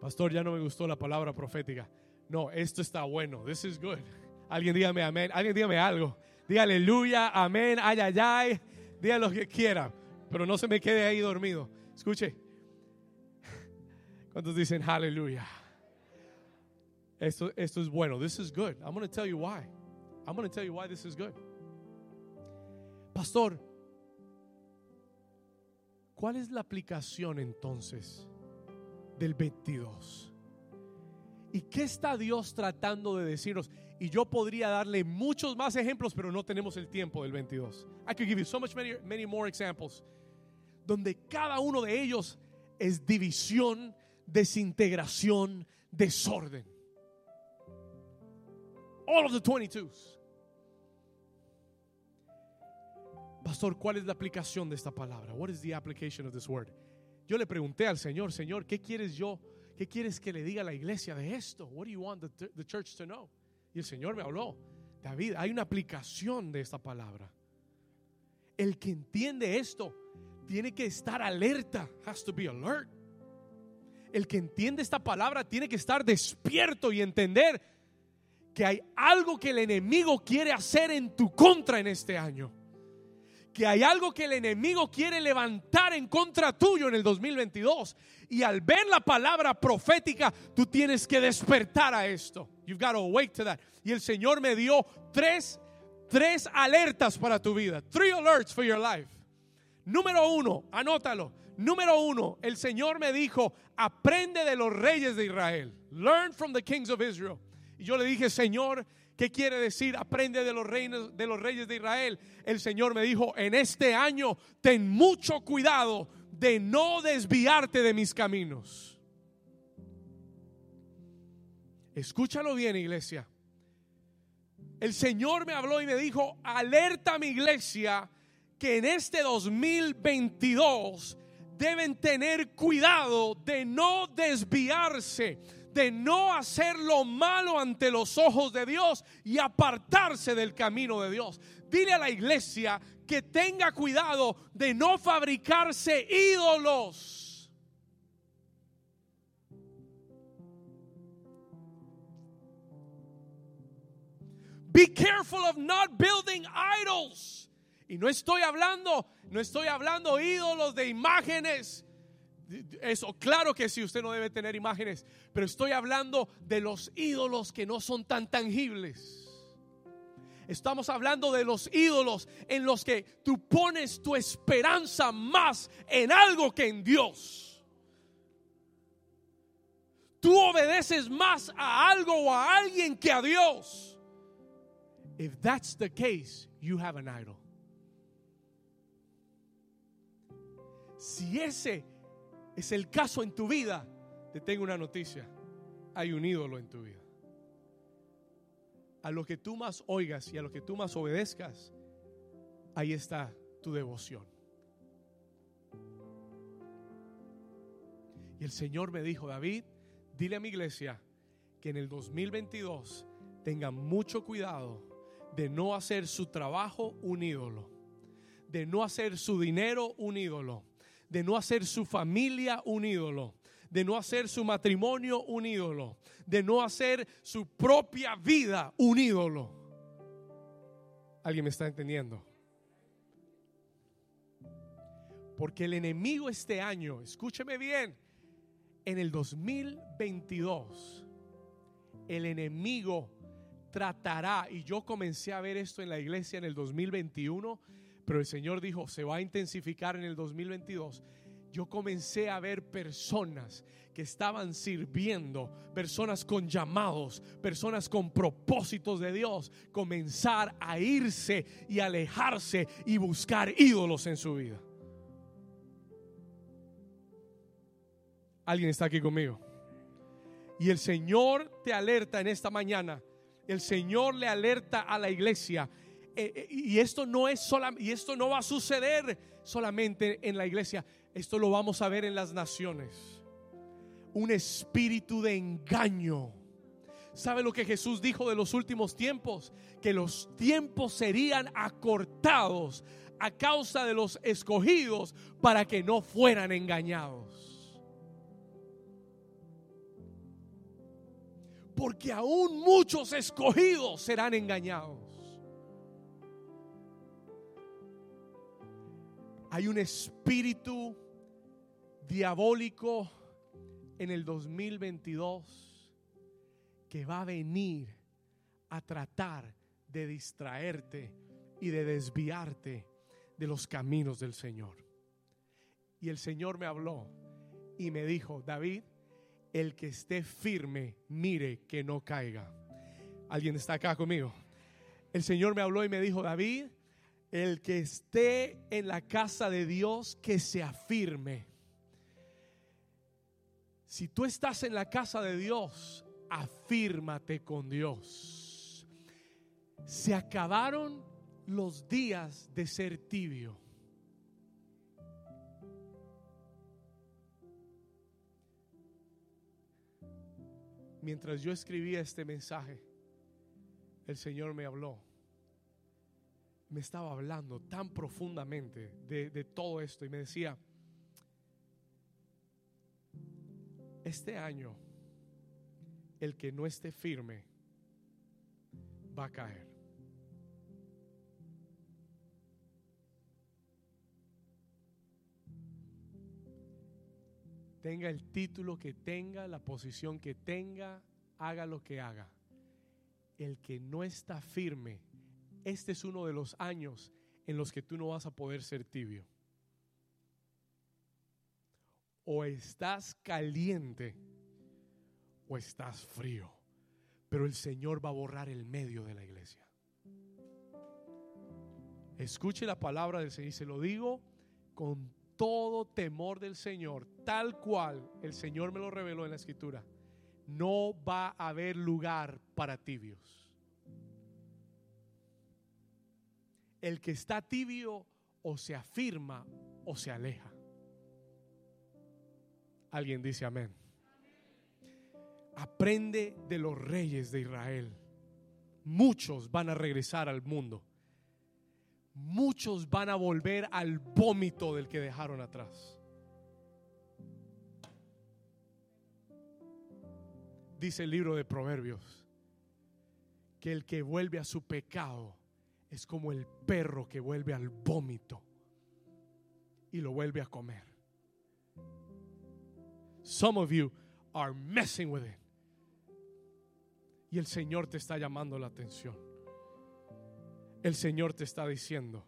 Pastor, ya no me gustó la palabra profética. No, esto está bueno. This is good. Alguien dígame amén. Alguien dígame algo. Diga aleluya, amén, ay, ay, ay. Diga lo que quiera. Pero no se me quede ahí dormido. Escuche. ¿Cuántos dicen aleluya? Esto, esto es bueno. This is good. I'm going to tell you why. I'm going to tell you why this is good. Pastor, ¿cuál es la aplicación entonces? del 22. ¿Y qué está Dios tratando de decirnos? Y yo podría darle muchos más ejemplos, pero no tenemos el tiempo del 22. I could give you so much many, many more examples. Donde cada uno de ellos es división, desintegración, desorden. All of the 22s. Pastor, ¿cuál es la aplicación de esta palabra? What is the application of this word? Yo le pregunté al Señor, Señor, ¿qué quieres yo? ¿Qué quieres que le diga a la iglesia de esto? What do you want the, the church to know? Y el Señor me habló, David, hay una aplicación de esta palabra. El que entiende esto tiene que estar alerta, has to be alert. El que entiende esta palabra tiene que estar despierto y entender que hay algo que el enemigo quiere hacer en tu contra en este año que hay algo que el enemigo quiere levantar en contra tuyo en el 2022. Y al ver la palabra profética, tú tienes que despertar a esto. You've got to wake to that. Y el Señor me dio tres, tres alertas para tu vida. Three alerts for your life. Número uno, anótalo. Número uno, el Señor me dijo, aprende de los reyes de Israel. Learn from the kings of Israel. Y yo le dije, Señor, ¿qué quiere decir? Aprende de los, reinos, de los reyes de Israel. El Señor me dijo, en este año ten mucho cuidado de no desviarte de mis caminos. Escúchalo bien, iglesia. El Señor me habló y me dijo, alerta a mi iglesia que en este 2022 deben tener cuidado de no desviarse, de no hacer lo malo ante los ojos de Dios y apartarse del camino de Dios. Dile a la iglesia que tenga cuidado de no fabricarse ídolos. Be careful of not building idols. Y no estoy hablando, no estoy hablando ídolos de imágenes. Eso, claro que sí, usted no debe tener imágenes, pero estoy hablando de los ídolos que no son tan tangibles. Estamos hablando de los ídolos en los que tú pones tu esperanza más en algo que en Dios. Tú obedeces más a algo o a alguien que a Dios. If that's the case, you have an idol. Si ese es el caso en tu vida, te tengo una noticia. Hay un ídolo en tu vida. A lo que tú más oigas y a lo que tú más obedezcas, ahí está tu devoción. Y el Señor me dijo, David, dile a mi iglesia que en el 2022 tengan mucho cuidado de no hacer su trabajo un ídolo, de no hacer su dinero un ídolo, de no hacer su familia un ídolo, de no hacer su matrimonio un ídolo, de no hacer su propia vida un ídolo. ¿Alguien me está entendiendo? Porque el enemigo este año, escúcheme bien, en el 2022, el enemigo tratará, y yo comencé a ver esto en la iglesia en el 2021, pero el Señor dijo, se va a intensificar en el 2022. Yo comencé a ver personas que estaban sirviendo, personas con llamados, personas con propósitos de Dios, comenzar a irse y alejarse y buscar ídolos en su vida. ¿Alguien está aquí conmigo? Y el Señor te alerta en esta mañana el Señor le alerta a la iglesia. Eh, eh, y esto no es y esto no va a suceder solamente en la iglesia. Esto lo vamos a ver en las naciones. Un espíritu de engaño. ¿Sabe lo que Jesús dijo de los últimos tiempos? Que los tiempos serían acortados a causa de los escogidos para que no fueran engañados. porque aún muchos escogidos serán engañados. Hay un espíritu diabólico en el 2022 que va a venir a tratar de distraerte y de desviarte de los caminos del Señor. Y el Señor me habló y me dijo, David, el que esté firme, mire que no caiga. ¿Alguien está acá conmigo? El Señor me habló y me dijo, David, el que esté en la casa de Dios, que se afirme. Si tú estás en la casa de Dios, afírmate con Dios. Se acabaron los días de ser tibio. mientras yo escribía este mensaje, el Señor me habló. Me estaba hablando tan profundamente de, todo esto y me decía, este año el que no esté firme va a caer. tenga el título que tenga, la posición que tenga, haga lo que haga. El que no está firme, este es uno de los años en los que tú no vas a poder ser tibio. O estás caliente o estás frío. Pero el Señor va a borrar el medio de la iglesia. Escuche la palabra del Señor y se lo digo con todo temor del Señor, tal cual el Señor me lo reveló en la escritura. No va a haber lugar para tibios. El que está tibio o se afirma o se aleja. Alguien dice amén. Aprende de los reyes de Israel. Muchos van a regresar al mundo. Muchos van a volver al vómito del que dejaron atrás. Dice el libro de Proverbios que el que vuelve a su pecado es como el perro que vuelve al vómito y lo vuelve a comer. Some of you are messing with it. Y el Señor te está llamando la atención. El Señor te está diciendo,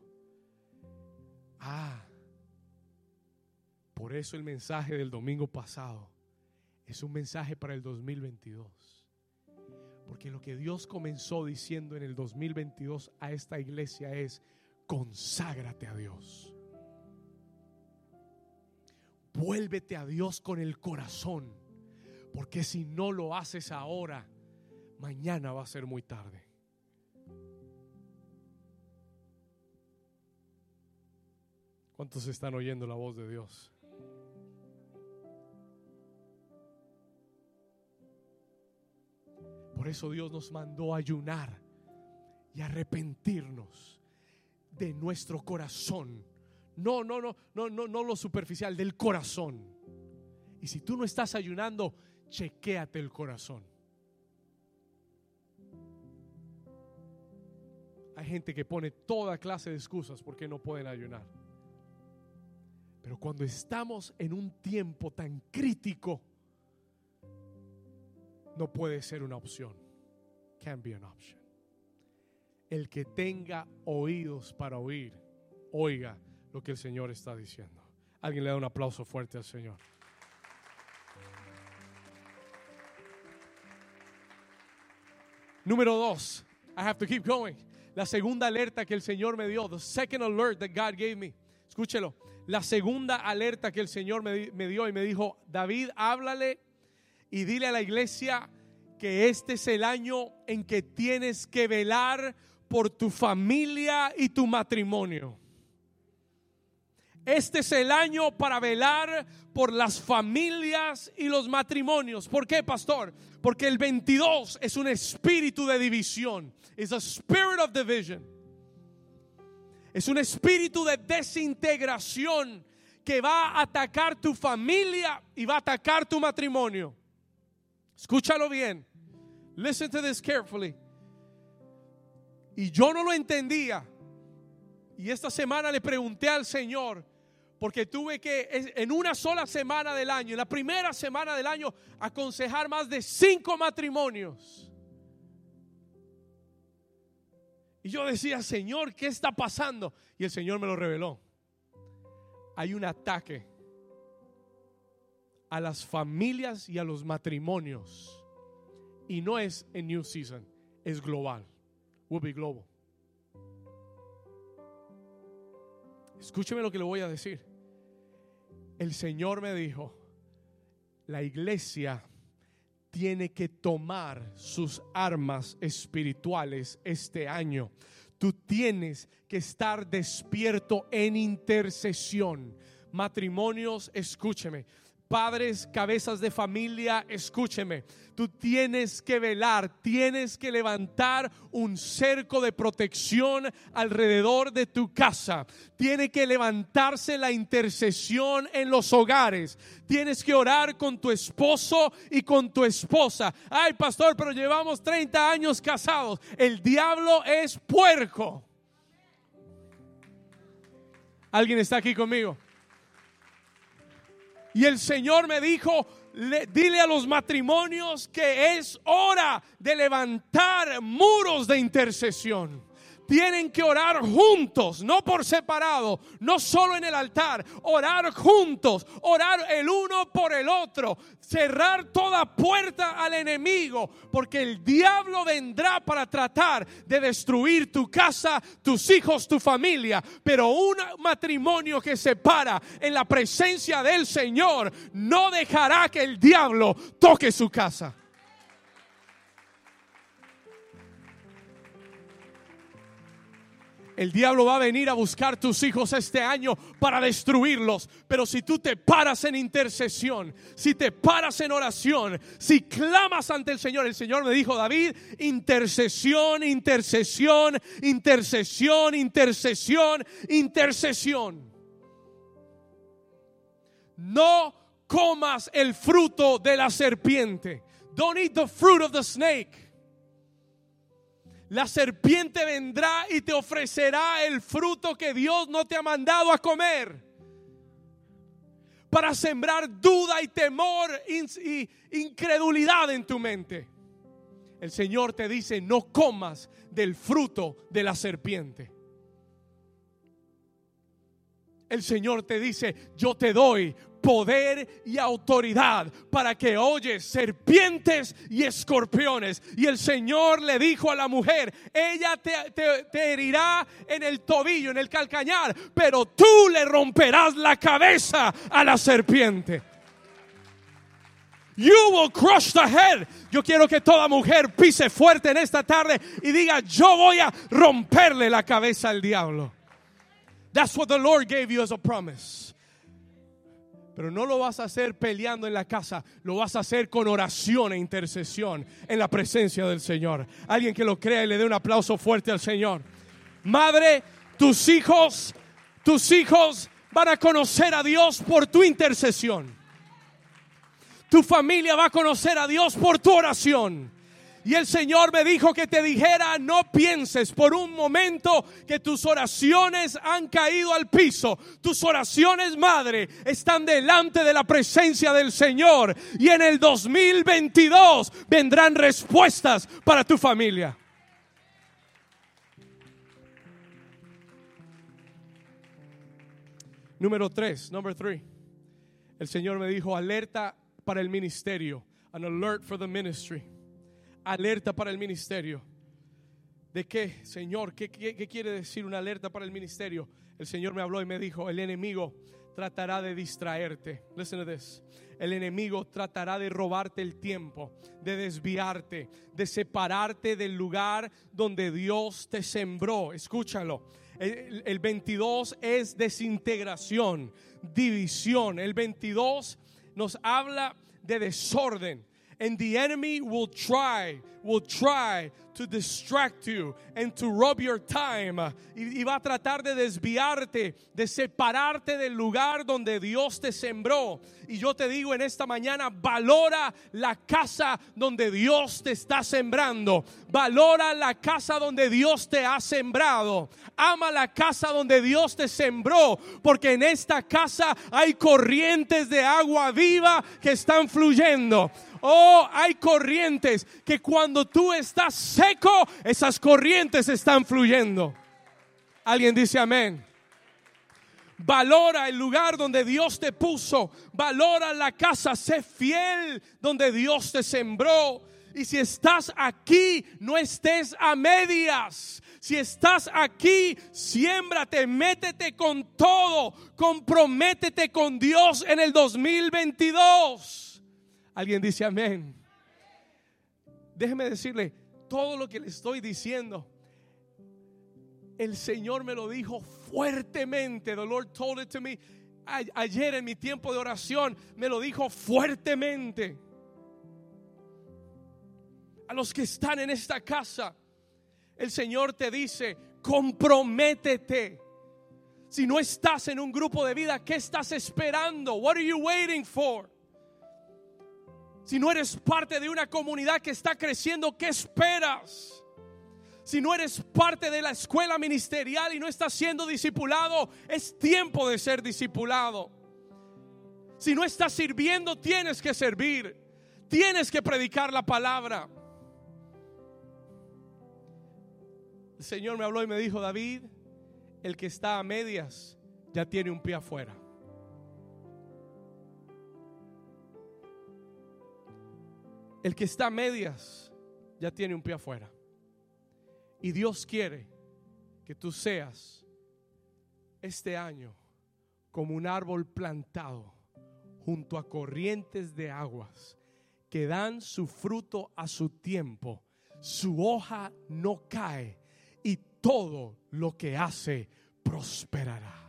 ah, por eso el mensaje del domingo pasado es un mensaje para el 2022. Porque lo que Dios comenzó diciendo en el 2022 a esta iglesia es, conságrate a Dios. Vuélvete a Dios con el corazón. Porque si no lo haces ahora, mañana va a ser muy tarde. ¿Cuántos están oyendo la voz de Dios? Por eso Dios nos mandó ayunar y arrepentirnos de nuestro corazón. No, no, no, no, no, no lo superficial, del corazón. Y si tú no estás ayunando, chequéate el corazón. Hay gente que pone toda clase de excusas porque no pueden ayunar. Pero cuando estamos en un tiempo tan crítico, no puede ser una opción. Can be an option. El que tenga oídos para oír, oiga lo que el Señor está diciendo. Alguien le da un aplauso fuerte al Señor. Número dos, I have to keep going. La segunda alerta que el Señor me dio, the second alert that God gave me. Escúchelo. La segunda alerta que el Señor me, me dio y me dijo, David, háblale y dile a la iglesia que este es el año en que tienes que velar por tu familia y tu matrimonio. Este es el año para velar por las familias y los matrimonios. ¿Por qué, pastor? Porque el 22 es un espíritu de división. Es a spirit of division. Es un espíritu de desintegración que va a atacar tu familia y va a atacar tu matrimonio. Escúchalo bien. Listen to this carefully. Y yo no lo entendía. Y esta semana le pregunté al Señor, porque tuve que en una sola semana del año, en la primera semana del año, aconsejar más de cinco matrimonios. Y yo decía, Señor, ¿qué está pasando? Y el Señor me lo reveló. Hay un ataque a las familias y a los matrimonios. Y no es en New Season, es global. Will be global. Escúcheme lo que le voy a decir. El Señor me dijo, la iglesia tiene que tomar sus armas espirituales este año. Tú tienes que estar despierto en intercesión. Matrimonios, escúcheme. Padres, cabezas de familia, escúcheme. Tú tienes que velar, tienes que levantar un cerco de protección alrededor de tu casa. Tiene que levantarse la intercesión en los hogares. Tienes que orar con tu esposo y con tu esposa. Ay, pastor, pero llevamos 30 años casados. El diablo es puerco. ¿Alguien está aquí conmigo? Y el Señor me dijo, dile a los matrimonios que es hora de levantar muros de intercesión. Tienen que orar juntos, no por separado, no solo en el altar, orar juntos, orar el uno por el otro, cerrar toda puerta al enemigo, porque el diablo vendrá para tratar de destruir tu casa, tus hijos, tu familia, pero un matrimonio que se para en la presencia del Señor no dejará que el diablo toque su casa. El diablo va a venir a buscar tus hijos este año para destruirlos. Pero si tú te paras en intercesión, si te paras en oración, si clamas ante el Señor, el Señor me dijo, David, intercesión, intercesión, intercesión, intercesión, intercesión. No comas el fruto de la serpiente. Don't eat the fruit of the snake la serpiente vendrá y te ofrecerá el fruto que Dios no te ha mandado a comer. Para sembrar duda y temor y incredulidad en tu mente. El Señor te dice, no comas del fruto de la serpiente. El Señor te dice, yo te doy poder y autoridad para que oyes serpientes y escorpiones. Y el Señor le dijo a la mujer, ella te, herirá en el tobillo, en el calcañar, pero tú le romperás la cabeza a la serpiente. You will crush the head. Yo quiero que toda mujer pise fuerte en esta tarde y diga, yo voy a romperle la cabeza al diablo. That's what the Lord gave you as a promise. Pero no lo vas a hacer peleando en la casa, lo vas a hacer con oración e intercesión en la presencia del Señor. Alguien que lo crea y le dé un aplauso fuerte al Señor. Madre, tus hijos, tus hijos van a conocer a Dios por tu intercesión. Tu familia va a conocer a Dios por tu oración. Y el Señor me dijo que te dijera, no pienses por un momento que tus oraciones han caído al piso. Tus oraciones, madre, están delante de la presencia del Señor. Y en el 2022 vendrán respuestas para tu familia. Número tres, number three. El Señor me dijo, alerta para el ministerio. An alert for the ministry alerta para el ministerio. ¿De qué, Señor? ¿Qué, quiere decir una alerta para el ministerio? El Señor me habló y me dijo, el enemigo tratará de distraerte. Listen to this. El enemigo tratará de robarte el tiempo, de desviarte, de separarte del lugar donde Dios te sembró. Escúchalo. El, el 22 es desintegración, división. El 22 nos habla de desorden. And the enemy will try, will try to distract you and to rob your time. Y, va a tratar de desviarte, de separarte del lugar donde Dios te sembró. Y yo te digo en esta mañana, valora la casa donde Dios te está sembrando. Valora la casa donde Dios te ha sembrado. Ama la casa donde Dios te sembró, porque en esta casa hay corrientes de agua viva que están fluyendo. Oh, hay corrientes que cuando tú estás seco, esas corrientes están fluyendo. Alguien dice amén. Valora el lugar donde Dios te puso. Valora la casa. Sé fiel donde Dios te sembró. Y si estás aquí, no estés a medias. Si estás aquí, siémbrate, métete con todo. Comprométete con Dios en el 2022. Alguien dice amén. Déjeme decirle, todo lo que le estoy diciendo, el Señor me lo dijo fuertemente. The Lord told it to me. Ayer en mi tiempo de oración me lo dijo fuertemente. A los que están en esta casa, el Señor te dice, comprométete. Si no estás en un grupo de vida, ¿qué estás esperando? What are you waiting for? Si no eres parte de una comunidad que está creciendo, ¿qué esperas? Si no eres parte de la escuela ministerial y no estás siendo discipulado, es tiempo de ser discipulado. Si no estás sirviendo, tienes que servir. Tienes que predicar la palabra. El Señor me habló y me dijo, David, el que está a medias ya tiene un pie afuera. El que está a medias ya tiene un pie afuera. Y Dios quiere que tú seas este año como un árbol plantado junto a corrientes de aguas que dan su fruto a su tiempo. Su hoja no cae y todo lo que hace prosperará.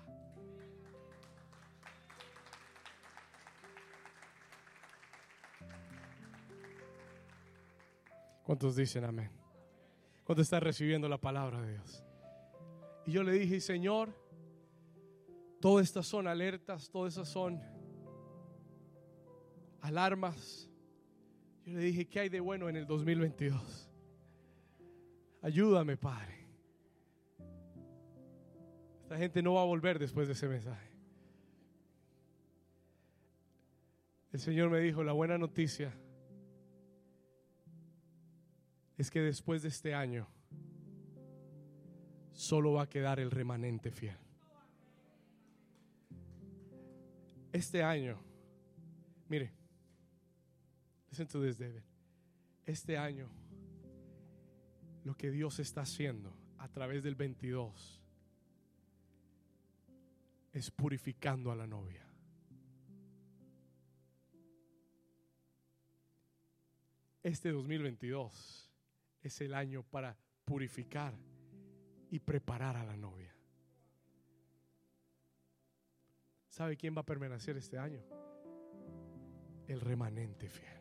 ¿Cuántos dicen amén? ¿Cuántos están recibiendo la palabra de Dios? Y yo le dije, Señor, todas estas son alertas, todas esas son alarmas. Yo le dije, ¿qué hay de bueno en el 2022? Ayúdame, Padre. Esta gente no va a volver después de ese mensaje. El Señor me dijo, la buena noticia es que después de este año solo va a quedar el remanente fiel. Este año, mire, listen to this, David. Este año, lo que Dios está haciendo a través del 22 es purificando a la novia. Este 2022 es el año para purificar y preparar a la novia. ¿Sabe quién va a permanecer este año? El remanente fiel.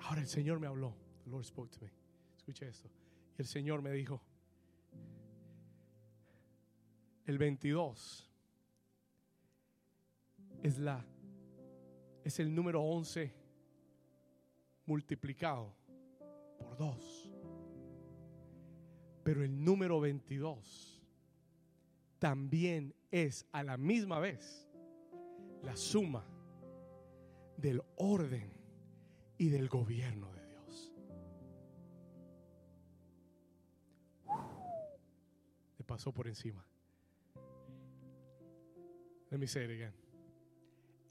Ahora el Señor me habló. The Lord spoke to me. Escuche esto. Y el Señor me dijo, el 22 es la es el número 11 multiplicado por 2. Pero el número 22 también es a la misma vez la suma del orden y del gobierno de Dios. Le pasó por encima. Let me say it again.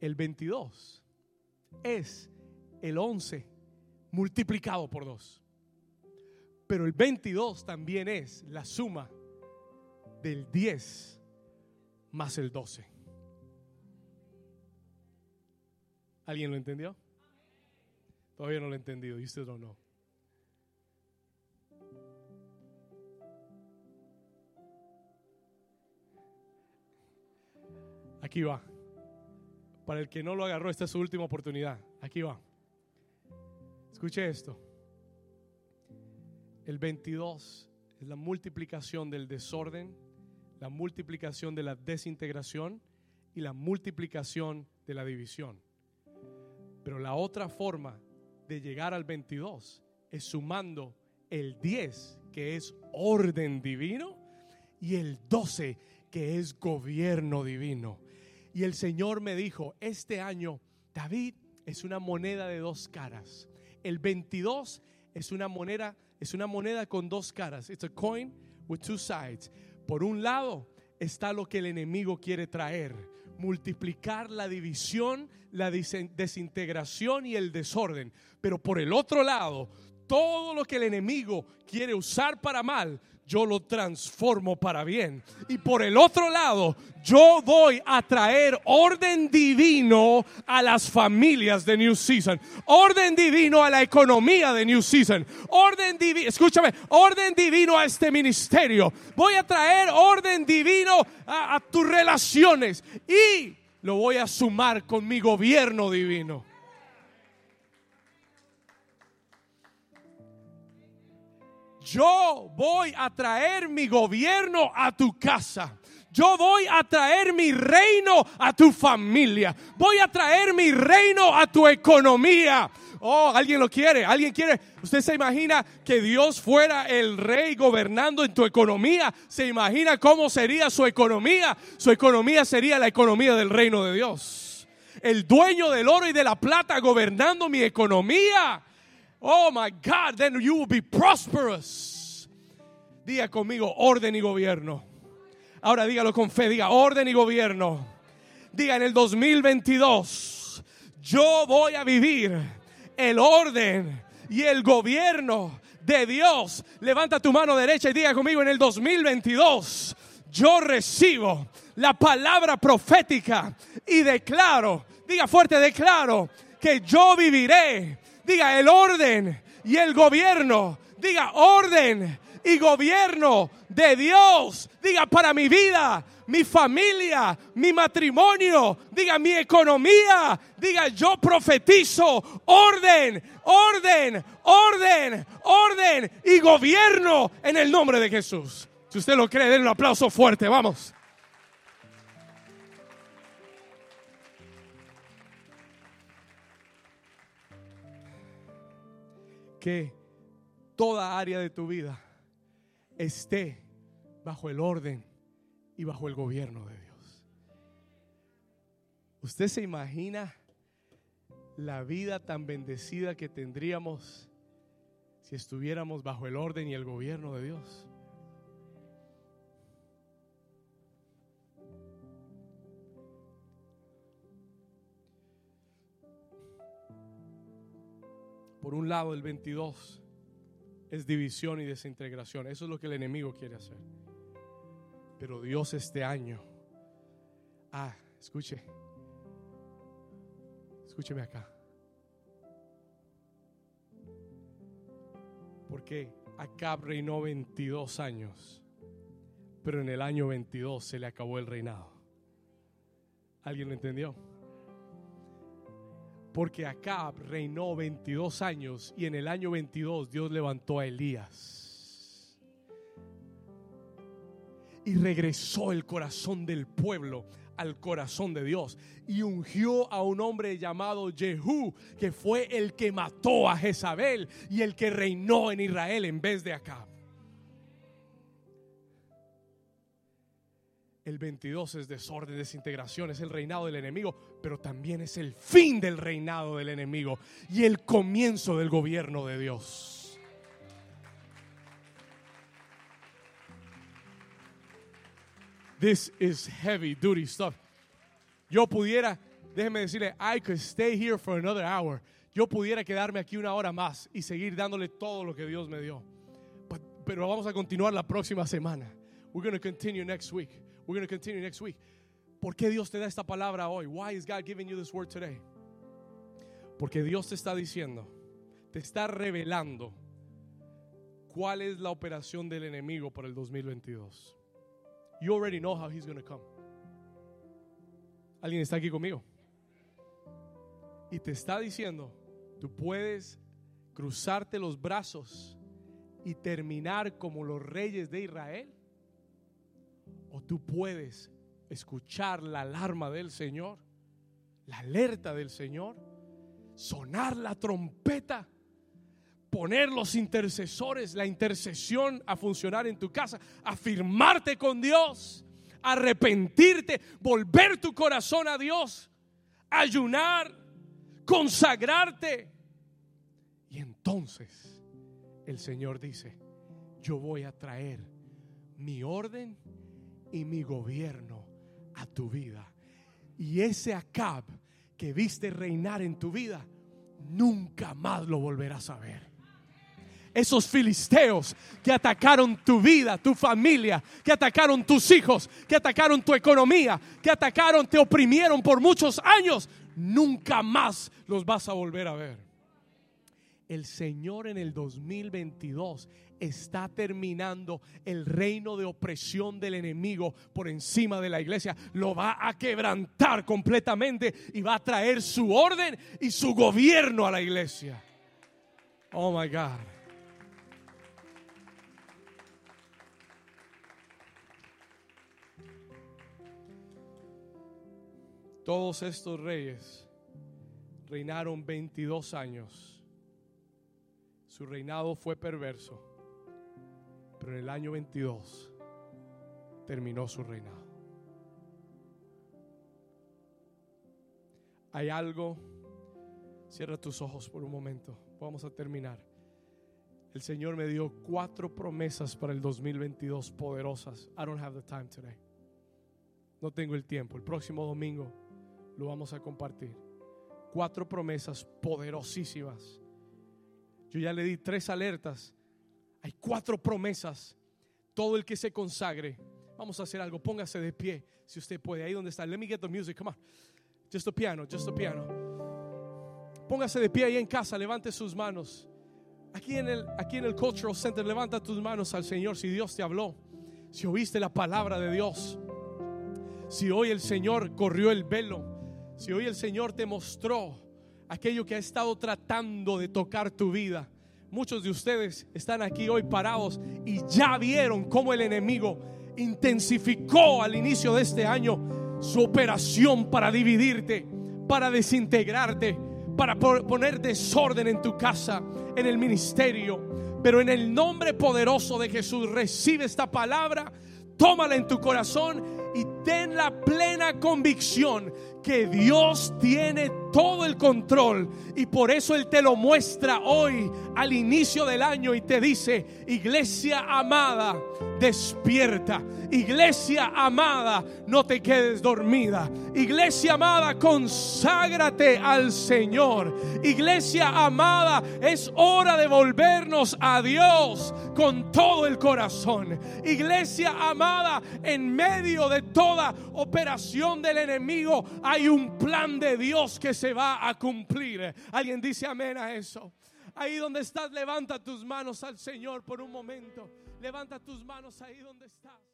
El 22 es el 11 multiplicado por 2. Pero el 22 también es la suma del 10 más el 12. ¿Alguien lo entendió? Todavía no lo he entendido. You still don't know. Aquí va. Para el que no lo agarró, esta es su última oportunidad. Aquí va. Escuche esto. El 22 es la multiplicación del desorden, la multiplicación de la desintegración y la multiplicación de la división. Pero la otra forma de llegar al 22 es sumando el 10, que es orden divino, y el 12, que es gobierno divino. Y el Señor me dijo, este año, David, es una moneda de dos caras. El 22 es una moneda, es una moneda con dos caras. It's a coin with two sides. Por un lado está lo que el enemigo quiere traer, multiplicar la división, la desintegración y el desorden. Pero por el otro lado, todo lo que el enemigo quiere usar para mal, yo lo transformo para bien. Y por el otro lado, yo voy a traer orden divino a las familias de New Season, orden divino a la economía de New Season, orden divino, escúchame, orden divino a este ministerio. Voy a traer orden divino a, a tus relaciones y lo voy a sumar con mi gobierno divino. Yo voy a traer mi gobierno a tu casa. Yo voy a traer mi reino a tu familia. Voy a traer mi reino a tu economía. Oh, alguien lo quiere, alguien quiere. Usted se imagina que Dios fuera el rey gobernando en tu economía. Se imagina cómo sería su economía. Su economía sería la economía del reino de Dios. El dueño del oro y de la plata gobernando mi economía. Oh my God, then you will be prosperous. Diga conmigo, orden y gobierno. Ahora dígalo con fe, diga orden y gobierno. Diga en el 2022, yo voy a vivir el orden y el gobierno de Dios. Levanta tu mano derecha y diga conmigo en el 2022, yo recibo la palabra profética y declaro, diga fuerte, declaro que yo viviré, diga el orden y el gobierno, diga orden y gobierno de Dios, diga para mi vida, mi familia, mi matrimonio, diga mi economía, diga yo profetizo orden, orden, orden, orden y gobierno en el nombre de Jesús. Si usted lo cree, den un aplauso fuerte, vamos. Que toda área de tu vida esté bajo el orden y bajo el gobierno de Dios. ¿Usted se imagina la vida tan bendecida que tendríamos si estuviéramos bajo el orden y el gobierno de Dios? Por un lado, el 22 es división y desintegración. Eso es lo que el enemigo quiere hacer. Pero Dios este año, ah, escuche, escúcheme acá. Porque Acab reinó 22 años, pero en el año 22 se le acabó el reinado. ¿Alguien lo entendió? Porque Acab reinó 22 años y en el año 22 Dios levantó a Elías. Y regresó el corazón del pueblo al corazón de Dios y ungió a un hombre llamado Jehú, que fue el que mató a Jezabel y el que reinó en Israel en vez de Acab. El 22 es desorden, desintegración, es el reinado del enemigo, pero también es el fin del reinado del enemigo y el comienzo del gobierno de Dios. This is heavy duty stuff. Yo pudiera, déjeme decirle, I could stay here for another hour. Yo pudiera quedarme aquí una hora más y seguir dándole todo lo que Dios me dio. pero vamos a continuar la próxima semana. We're going to continue next week. We're going to continue next week. ¿Por qué Dios te da esta palabra hoy? Why is God giving you this word today? Porque Dios te está diciendo, te está revelando cuál es la operación del enemigo para el 2022. You already know how he's going to come. ¿Alguien está aquí conmigo? Y te está diciendo, tú puedes cruzarte los brazos y terminar como los reyes de Israel o tú puedes escuchar la alarma del Señor, la alerta del Señor, sonar la trompeta, poner los intercesores, la intercesión a funcionar en tu casa, afirmarte con Dios, arrepentirte, volver tu corazón a Dios, ayunar, consagrarte. Y entonces el Señor dice, yo voy a traer mi orden y mi gobierno a tu vida. Y ese Acab que viste reinar en tu vida, nunca más lo volverás a ver. Esos filisteos que atacaron tu vida, tu familia, que atacaron tus hijos, que atacaron tu economía, que atacaron, te oprimieron por muchos años, nunca más los vas a volver a ver. El Señor en el 2022 está terminando el reino de opresión del enemigo por encima de la iglesia. Lo va a quebrantar completamente y va a traer su orden y su gobierno a la iglesia. Oh my God. Todos estos reyes reinaron 22 años. Su reinado fue perverso pero en el año 22 terminó su reinado. Hay algo, Cierra tus ojos por un momento. Vamos a terminar. El Señor me dio cuatro promesas para el 2022 poderosas. I don't have the time today. No tengo el tiempo. El próximo domingo lo vamos a compartir. Cuatro promesas poderosísimas. Yo ya le di tres alertas. Hay cuatro promesas. Todo el que se consagre. Vamos a hacer algo. Póngase de pie si usted puede. Ahí donde está. Let me get the music. Come on. Just the piano. Just the piano. Póngase de pie ahí en casa. Levante sus manos. Aquí en el, aquí en el Cultural Center. Levanta tus manos al Señor si Dios te habló. Si oíste la palabra de Dios. Si hoy el Señor corrió el velo. Si hoy el Señor te mostró aquello que ha estado tratando de tocar tu vida. Muchos de ustedes están aquí hoy parados y ya vieron cómo el enemigo intensificó al inicio de este año su operación para dividirte, para desintegrarte, para poner desorden en tu casa, en el ministerio. Pero en el nombre poderoso de Jesús recibe esta palabra, tómala en tu corazón y ten la plena convicción que Dios tiene todo el control y por eso Él te lo muestra hoy al inicio del año y te dice, iglesia amada, despierta. Iglesia amada, no te quedes dormida. Iglesia amada, conságrate al Señor. Iglesia amada, es hora de volvernos a Dios con todo el corazón. Iglesia amada, en medio de toda operación del enemigo hay un plan de Dios que se va a cumplir. Alguien dice amén a eso. Ahí donde estás, levanta tus manos al Señor por un momento. Levanta tus manos ahí donde estás.